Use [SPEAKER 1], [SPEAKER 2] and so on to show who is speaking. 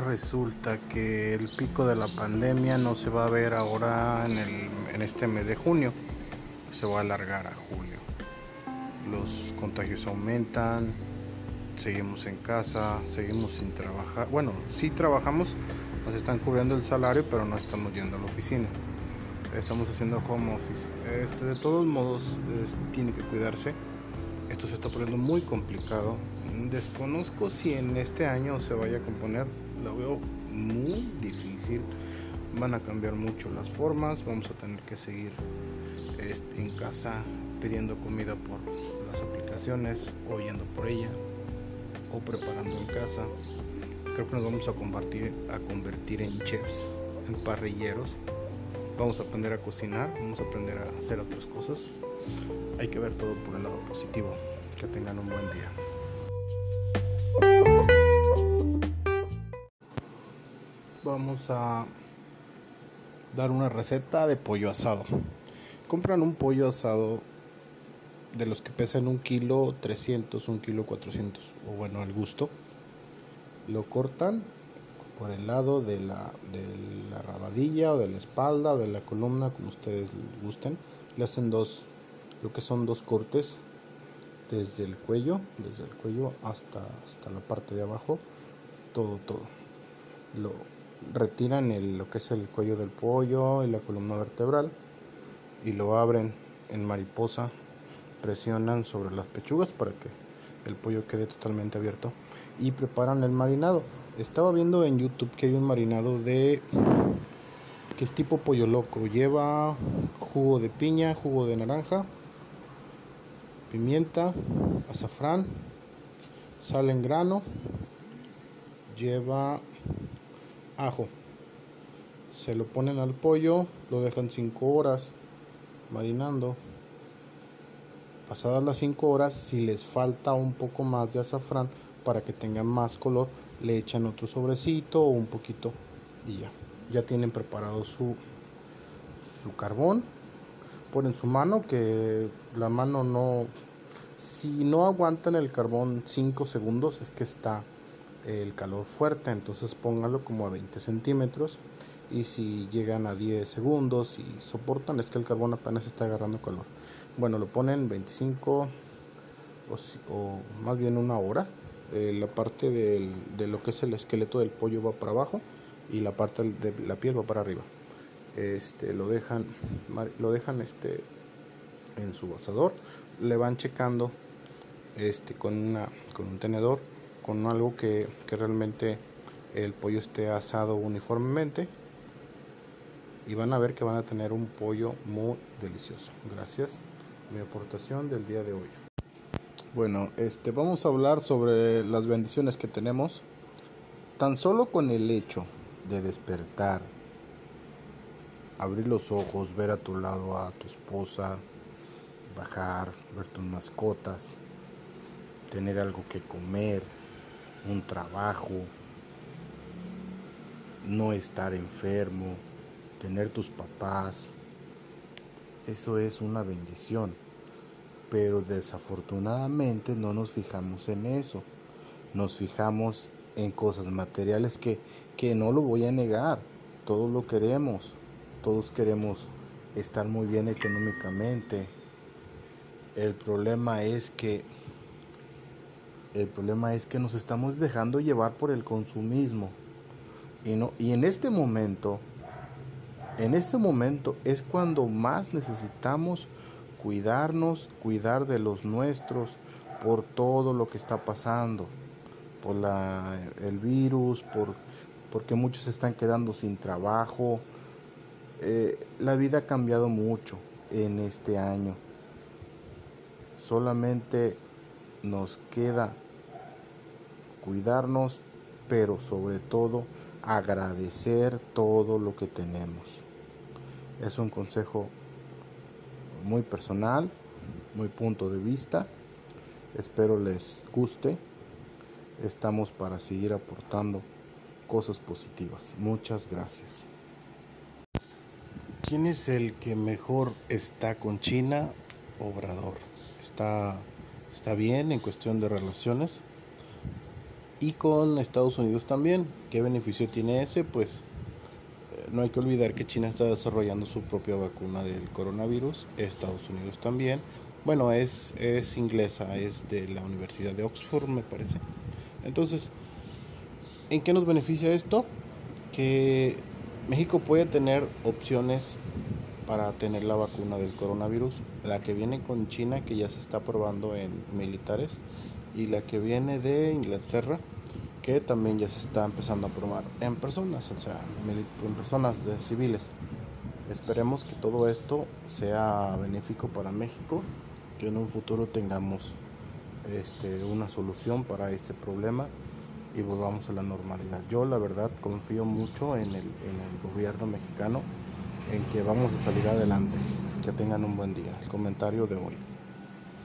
[SPEAKER 1] Resulta que el pico de la pandemia no se va a ver ahora en, el, en este mes de junio, se va a alargar a julio. Los contagios aumentan, seguimos en casa, seguimos sin trabajar. Bueno, sí trabajamos, nos están cubriendo el salario, pero no estamos yendo a la oficina. Estamos haciendo home office. Este, de todos modos, tiene que cuidarse. Esto se está poniendo muy complicado. Desconozco si en este año se vaya a componer. Lo veo muy difícil. Van a cambiar mucho las formas. Vamos a tener que seguir este, en casa pidiendo comida por las aplicaciones o yendo por ella o preparando en casa. Creo que nos vamos a convertir, a convertir en chefs, en parrilleros. Vamos a aprender a cocinar, vamos a aprender a hacer otras cosas. Hay que ver todo por el lado positivo. Que tengan un buen día. Vamos a dar una receta de pollo asado. Compran un pollo asado de los que pesan un kilo 300, un kilo 400, o bueno, al gusto. Lo cortan por el lado de la, de la rabadilla o de la espalda o de la columna, como ustedes gusten. Le hacen dos, lo que son dos cortes desde el cuello, desde el cuello hasta, hasta la parte de abajo, todo, todo. Lo retiran el, lo que es el cuello del pollo y la columna vertebral y lo abren en mariposa presionan sobre las pechugas para que el pollo quede totalmente abierto y preparan el marinado. Estaba viendo en YouTube que hay un marinado de que es tipo pollo loco. Lleva jugo de piña, jugo de naranja, pimienta, azafrán, sal en grano, lleva ajo. Se lo ponen al pollo, lo dejan 5 horas marinando Pasadas las 5 horas, si les falta un poco más de azafrán para que tengan más color, le echan otro sobrecito o un poquito y ya. Ya tienen preparado su, su carbón. Ponen su mano, que la mano no... Si no aguantan el carbón 5 segundos, es que está el calor fuerte, entonces pónganlo como a 20 centímetros y si llegan a 10 segundos y soportan es que el carbón apenas está agarrando calor. Bueno, lo ponen 25 o, más bien una hora. Eh, la parte de lo que es el esqueleto del pollo va para abajo y la parte de la piel va para arriba. Este, lo dejan, lo dejan este, en su asador, le van checando este, con, una, con un tenedor, con algo que, que realmente el pollo esté asado uniformemente y van a ver que van a tener un pollo muy delicioso. Gracias. Mi aportación del día de hoy. Bueno, este vamos a hablar sobre las bendiciones que tenemos tan solo con el hecho de despertar, abrir los ojos, ver a tu lado a tu esposa, bajar, ver tus mascotas, tener algo que comer, un trabajo, no estar enfermo, tener tus papás, eso es una bendición. Pero desafortunadamente no nos fijamos en eso. Nos fijamos en cosas materiales que, que no lo voy a negar. Todos lo queremos. Todos queremos estar muy bien económicamente. El problema es que el problema es que nos estamos dejando llevar por el consumismo. Y, no, y en este momento en este momento es cuando más necesitamos cuidarnos, cuidar de los nuestros por todo lo que está pasando, por el virus, por, porque muchos están quedando sin trabajo. Eh, la vida ha cambiado mucho en este año. Solamente nos queda cuidarnos, pero sobre todo agradecer todo lo que tenemos. Es un consejo muy personal, muy punto de vista. Espero les guste. Estamos para seguir aportando cosas positivas. Muchas gracias. ¿Quién es el que mejor está con China? Obrador. Está, está bien en cuestión de relaciones. Y con Estados Unidos también. ¿Qué beneficio tiene ese? Pues eh, no hay que olvidar que China está desarrollando su propia vacuna del coronavirus, Estados Unidos también. Bueno, es, es inglesa, es de la Universidad de Oxford, me parece. Entonces, ¿en qué nos beneficia esto? Que México puede tener opciones para tener la vacuna del coronavirus, la que viene con China, que ya se está probando en militares, y la que viene de Inglaterra, que también ya se está empezando a probar en personas, o sea, en personas de civiles. Esperemos que todo esto sea benéfico para México, que en un futuro tengamos este, una solución para este problema y volvamos a la normalidad. Yo la verdad confío mucho en el, en el gobierno mexicano en que vamos a salir adelante. Que tengan un buen día. El comentario de hoy.